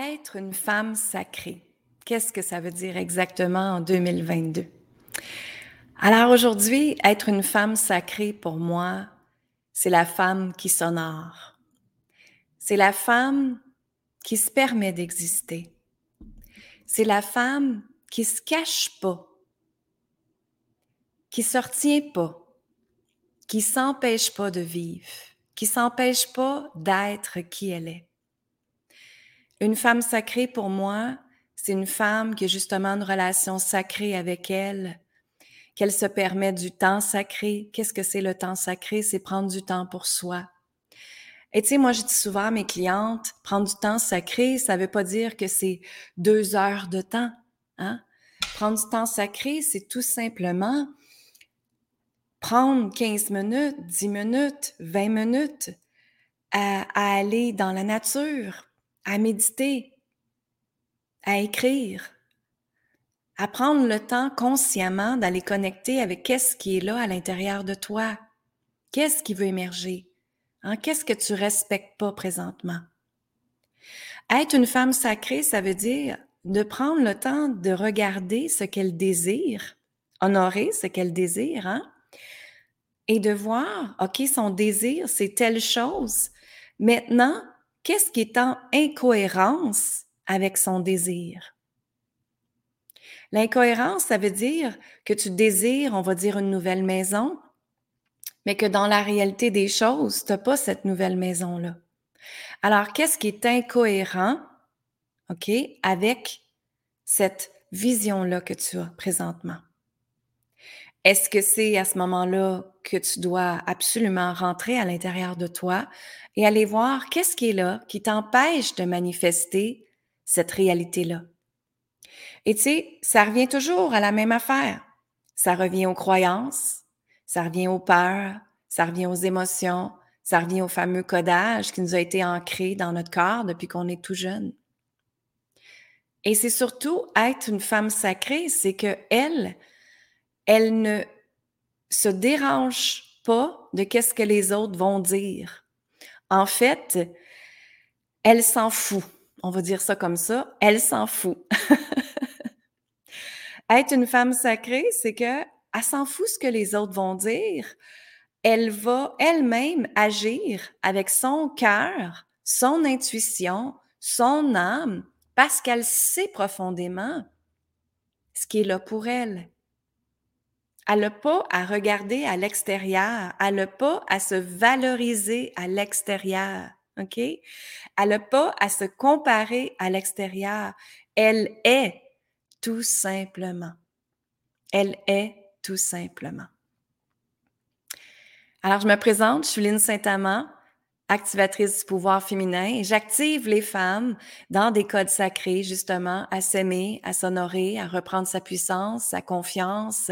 Être une femme sacrée, qu'est-ce que ça veut dire exactement en 2022? Alors aujourd'hui, être une femme sacrée pour moi, c'est la femme qui s'honore. C'est la femme qui se permet d'exister. C'est la femme qui se cache pas, qui se retient pas, qui s'empêche pas de vivre, qui s'empêche pas d'être qui elle est. Une femme sacrée pour moi, c'est une femme qui a justement une relation sacrée avec elle, qu'elle se permet du temps sacré. Qu'est-ce que c'est le temps sacré? C'est prendre du temps pour soi. Et tu sais, moi, je dis souvent à mes clientes, prendre du temps sacré, ça veut pas dire que c'est deux heures de temps. Hein? Prendre du temps sacré, c'est tout simplement prendre 15 minutes, 10 minutes, 20 minutes à aller dans la nature, à méditer, à écrire, à prendre le temps consciemment d'aller connecter avec qu'est-ce qui est là à l'intérieur de toi. Qu'est-ce qui veut émerger? Hein? Qu'est-ce que tu respectes pas présentement? Être une femme sacrée, ça veut dire de prendre le temps de regarder ce qu'elle désire, honorer ce qu'elle désire, hein? et de voir, OK, son désir, c'est telle chose. Maintenant, qu'est-ce qui est en incohérence avec son désir? L'incohérence, ça veut dire que tu désires, on va dire, une nouvelle maison, mais que dans la réalité des choses, tu n'as pas cette nouvelle maison-là. Alors, qu'est-ce qui est incohérent, avec cette vision-là que tu as présentement? Est-ce que c'est à ce moment-là que tu dois absolument rentrer à l'intérieur de toi et aller voir qu'est-ce qui est là qui t'empêche de manifester cette réalité-là? Et tu sais, ça revient toujours à la même affaire. Ça revient aux croyances, ça revient aux peurs, ça revient aux émotions, ça revient au fameux codage qui nous a été ancré dans notre corps depuis qu'on est tout jeune. Et c'est surtout être une femme sacrée, c'est que elle, elle ne se dérange pas de qu'est-ce que les autres vont dire. En fait, elle s'en fout. On va dire ça comme ça. Elle s'en fout. Être une femme sacrée, c'est que elle s'en fout ce que les autres vont dire. Elle va elle-même agir avec son cœur, son intuition, son âme, parce qu'elle sait profondément ce qui est là pour elle. Elle n'a pas à regarder à l'extérieur. Elle n'a pas à se valoriser à l'extérieur. OK? Elle n'a pas à se comparer à l'extérieur. Elle est tout simplement. Elle est tout simplement. Alors, je me présente, je suis Lynne Saint-Amand activatrice du pouvoir féminin j'active les femmes dans des codes sacrés, justement, à s'aimer, à s'honorer, à reprendre sa puissance, sa confiance,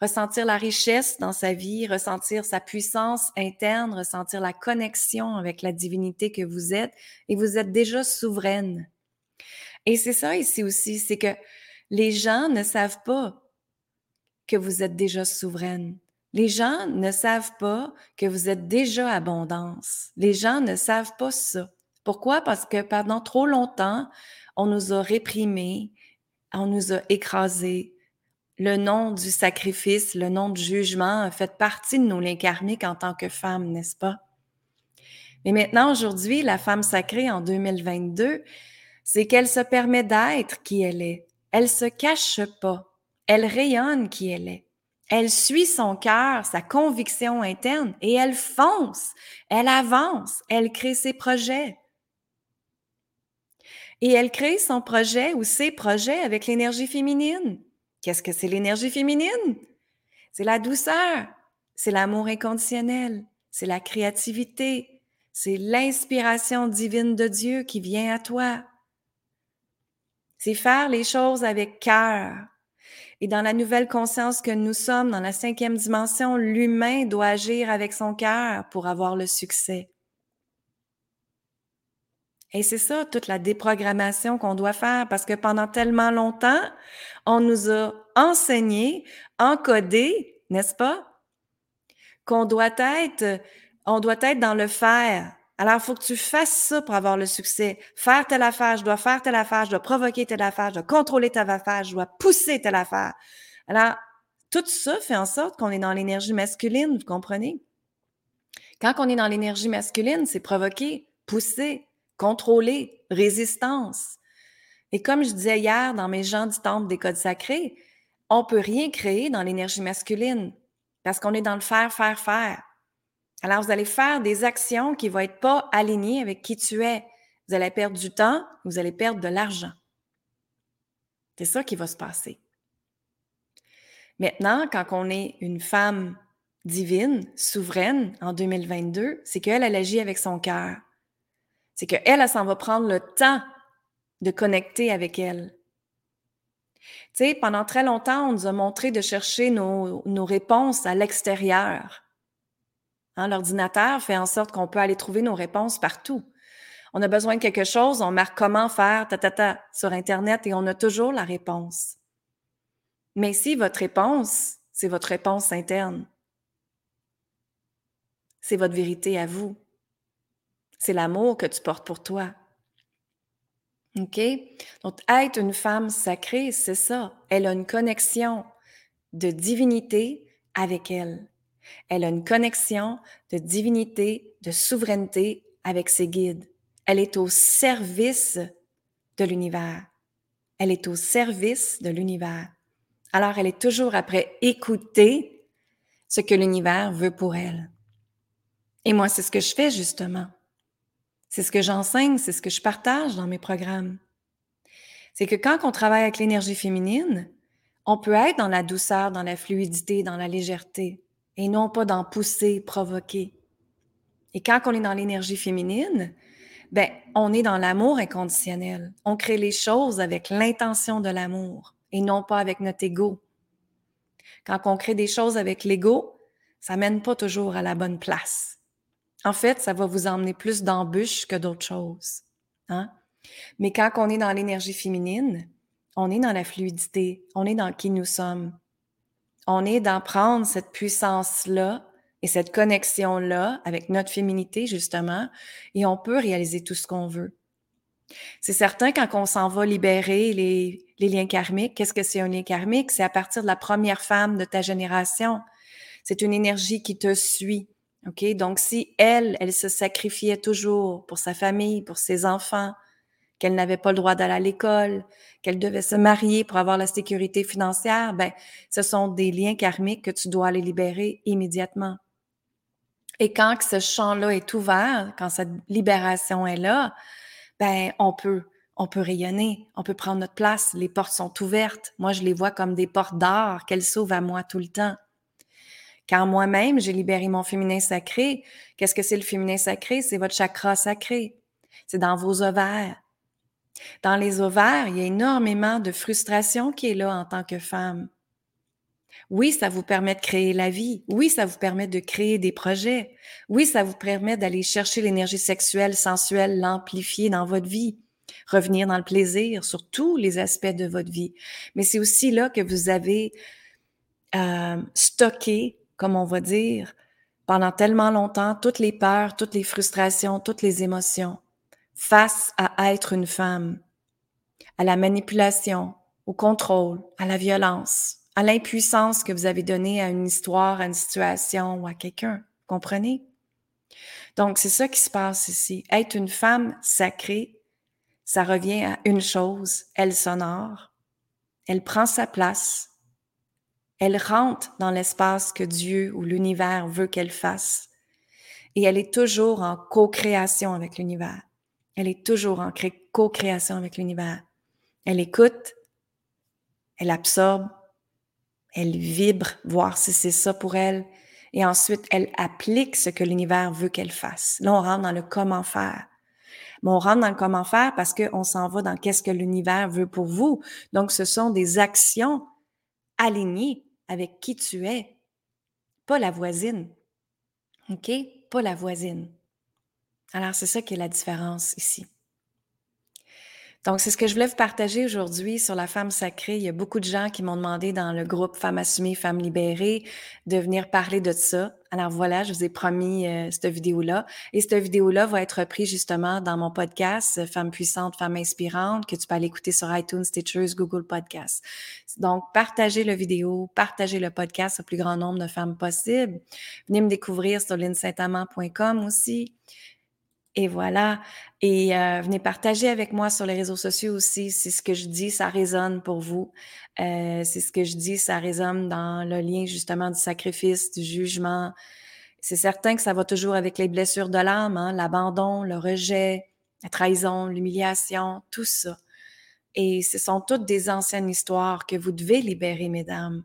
ressentir la richesse dans sa vie, ressentir sa puissance interne, ressentir la connexion avec la divinité que vous êtes et vous êtes déjà souveraine. Et c'est ça ici aussi, c'est que les gens ne savent pas que vous êtes déjà souveraine. Les gens ne savent pas que vous êtes déjà abondance. Les gens ne savent pas ça. Pourquoi? Parce que pendant trop longtemps, on nous a réprimés, on nous a écrasés. Le nom du sacrifice, le nom du jugement fait partie de liens karmiques en tant que femme, n'est-ce pas? Mais maintenant, aujourd'hui, la femme sacrée en 2022, c'est qu'elle se permet d'être qui elle est. Elle se cache pas. Elle rayonne qui elle est. Elle suit son cœur, sa conviction interne et elle fonce, elle avance, elle crée ses projets. Et elle crée son projet ou ses projets avec l'énergie féminine. Qu'est-ce que c'est l'énergie féminine? C'est la douceur, c'est l'amour inconditionnel, c'est la créativité, c'est l'inspiration divine de Dieu qui vient à toi. C'est faire les choses avec cœur, et dans la nouvelle conscience que nous sommes, dans la cinquième dimension, l'humain doit agir avec son cœur pour avoir le succès. Et c'est ça, toute la déprogrammation qu'on doit faire, parce que pendant tellement longtemps, on nous a enseigné, encodé, n'est-ce pas, qu'on doit être, on doit être dans le faire, Alors, il faut que tu fasses ça pour avoir le succès. Faire telle affaire, je dois faire telle affaire, je dois provoquer telle affaire, je dois contrôler telle affaire, je dois pousser telle affaire. Alors, tout ça fait en sorte qu'on est dans l'énergie masculine, vous comprenez? Quand on est dans l'énergie masculine, c'est provoquer, pousser, contrôler, résistance. Et comme je disais hier dans mes gens du temple des codes sacrés, on peut rien créer dans l'énergie masculine parce qu'on est dans le faire, faire, faire. Alors, vous allez faire des actions qui vont être pas alignées avec qui tu es. Vous allez perdre du temps, vous allez perdre de l'argent. C'est ça qui va se passer. Maintenant, quand on est une femme divine, souveraine en 2022, c'est qu'elle, elle agit avec son cœur. C'est qu'elle, elle, elle s'en va prendre le temps de connecter avec elle. Tu sais, pendant très longtemps, on nous a montré de chercher nos réponses à l'extérieur. Hein, L'ordinateur fait en sorte qu'on peut aller trouver nos réponses partout. On a besoin de quelque chose, on marque comment faire, ta, ta, ta, sur Internet et on a toujours la réponse. Mais si votre réponse, c'est votre réponse interne, c'est votre vérité à vous, c'est l'amour que tu portes pour toi. OK? Donc, être une femme sacrée, c'est ça. Elle a une connexion de divinité avec elle. Elle a une connexion de divinité, de souveraineté avec ses guides. Elle est au service de l'univers. Elle est au service de l'univers. Alors, elle est toujours après écouter ce que l'univers veut pour elle. Et moi, c'est ce que je fais justement. C'est ce que j'enseigne, c'est ce que je partage dans mes programmes. C'est que quand on travaille avec l'énergie féminine, on peut être dans la douceur, dans la fluidité, dans la légèreté, et non pas dans pousser, provoquer. Et quand on est dans l'énergie féminine, ben, on est dans l'amour inconditionnel. On crée les choses avec l'intention de l'amour et non pas avec notre ego. Quand on crée des choses avec l'ego, ça mène pas toujours à la bonne place. En fait, ça va vous emmener plus d'embûches que d'autres choses. Hein? Mais quand on est dans l'énergie féminine, on est dans la fluidité, on est dans qui nous sommes. On est dans prendre cette puissance-là et cette connexion-là avec notre féminité, justement, et on peut réaliser tout ce qu'on veut. C'est certain, quand on s'en va libérer les, les liens karmiques, qu'est-ce que c'est un lien karmique? C'est à partir de la première femme de ta génération. C'est une énergie qui te suit. OK? Donc, si elle, elle se sacrifiait toujours pour sa famille, pour ses enfants, qu'elle n'avait pas le droit d'aller à l'école, qu'elle devait se marier pour avoir la sécurité financière, ben, ce sont des liens karmiques que tu dois aller libérer immédiatement. Et quand ce champ-là est ouvert, quand cette libération est là, ben, on peut, on peut rayonner, on peut prendre notre place, les portes sont ouvertes. Moi, je les vois comme des portes d'or qu'elles s'ouvrent à moi tout le temps. Quand moi-même, j'ai libéré mon féminin sacré, qu'est-ce que c'est le féminin sacré? C'est votre chakra sacré. C'est dans vos ovaires. Dans les ovaires, il y a énormément de frustration qui est là en tant que femme. Oui, ça vous permet de créer la vie. Oui, ça vous permet de créer des projets. Oui, ça vous permet d'aller chercher l'énergie sexuelle, sensuelle, l'amplifier dans votre vie, revenir dans le plaisir sur tous les aspects de votre vie. Mais c'est aussi là que vous avez euh, stocké comme on va dire, pendant tellement longtemps, toutes les peurs, toutes les frustrations, toutes les émotions, face à être une femme, à la manipulation, au contrôle, à la violence, à l'impuissance que vous avez donnée à une histoire, à une situation ou à quelqu'un. Comprenez? Donc, c'est ça qui se passe ici. Être une femme sacrée, ça revient à une chose, elle s'honore, elle prend sa place, elle rentre dans l'espace que Dieu ou l'univers veut qu'elle fasse. Et elle est toujours en co-création avec l'univers. Elle est toujours en co-création avec l'univers. Elle écoute, elle absorbe, elle vibre, voir si c'est ça pour elle. Et ensuite, elle applique ce que l'univers veut qu'elle fasse. Là, on rentre dans le comment faire. Mais on rentre dans le comment faire parce qu'on s'en va dans qu'est-ce que l'univers veut pour vous. Donc, ce sont des actions alignées avec qui tu es, pas la voisine. OK? Pas la voisine. Alors, c'est ça qui est la différence ici. Donc, c'est ce que je voulais vous partager aujourd'hui sur la femme sacrée. Il y a beaucoup de gens qui m'ont demandé dans le groupe Femmes assumées, Femmes libérées de venir parler de ça. Alors voilà, je vous ai promis euh, cette vidéo-là. Et cette vidéo-là va être reprise justement dans mon podcast Femmes puissantes, Femmes inspirantes, que tu peux aller écouter sur iTunes, Stitchers, Google Podcasts. Donc, partagez la vidéo, partagez le podcast au plus grand nombre de femmes possible. Venez me découvrir sur linsaintamant.com aussi. Et voilà. Et euh, venez partager avec moi sur les réseaux sociaux aussi si ce que je dis, ça résonne pour vous. Euh, si ce que je dis, ça résonne dans le lien justement du sacrifice, du jugement. C'est certain que ça va toujours avec les blessures de l'âme, hein, l'abandon, le rejet, la trahison, l'humiliation, tout ça. Et ce sont toutes des anciennes histoires que vous devez libérer, mesdames.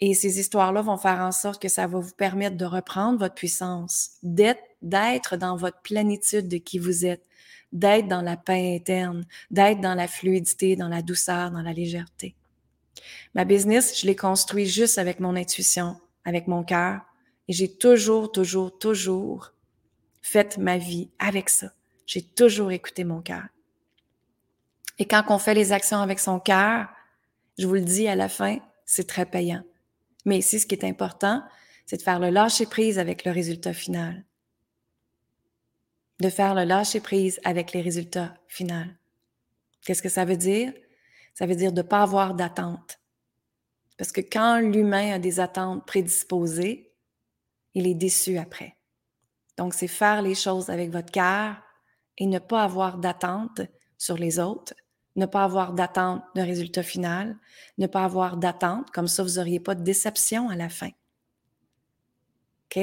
Et ces histoires-là vont faire en sorte que ça va vous permettre de reprendre votre puissance, d'être d'être dans votre plénitude de qui vous êtes, d'être dans la paix interne, d'être dans la fluidité, dans la douceur, dans la légèreté. Ma business, je l'ai construit juste avec mon intuition, avec mon cœur, et j'ai toujours, toujours, toujours fait ma vie avec ça. J'ai toujours écouté mon cœur. Et quand on fait les actions avec son cœur, je vous le dis à la fin, c'est très payant. Mais ici, ce qui est important, c'est de faire le lâcher prise avec le résultat final de faire le lâcher prise avec les résultats finaux. Qu'est-ce que ça veut dire? Ça veut dire de ne pas avoir d'attente. Parce que quand l'humain a des attentes prédisposées, il est déçu après. Donc, c'est faire les choses avec votre cœur et ne pas avoir d'attente sur les autres, ne pas avoir d'attente de résultat final, ne pas avoir d'attente, comme ça, vous n'auriez pas de déception à la fin. OK?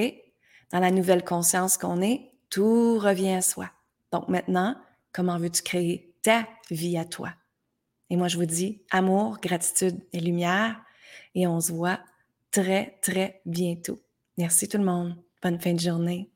Dans la nouvelle conscience qu'on est, tout revient à soi. Donc maintenant, comment veux-tu créer ta vie à toi? Et moi, je vous dis amour, gratitude et lumière. Et on se voit très, très bientôt. Merci tout le monde. Bonne fin de journée.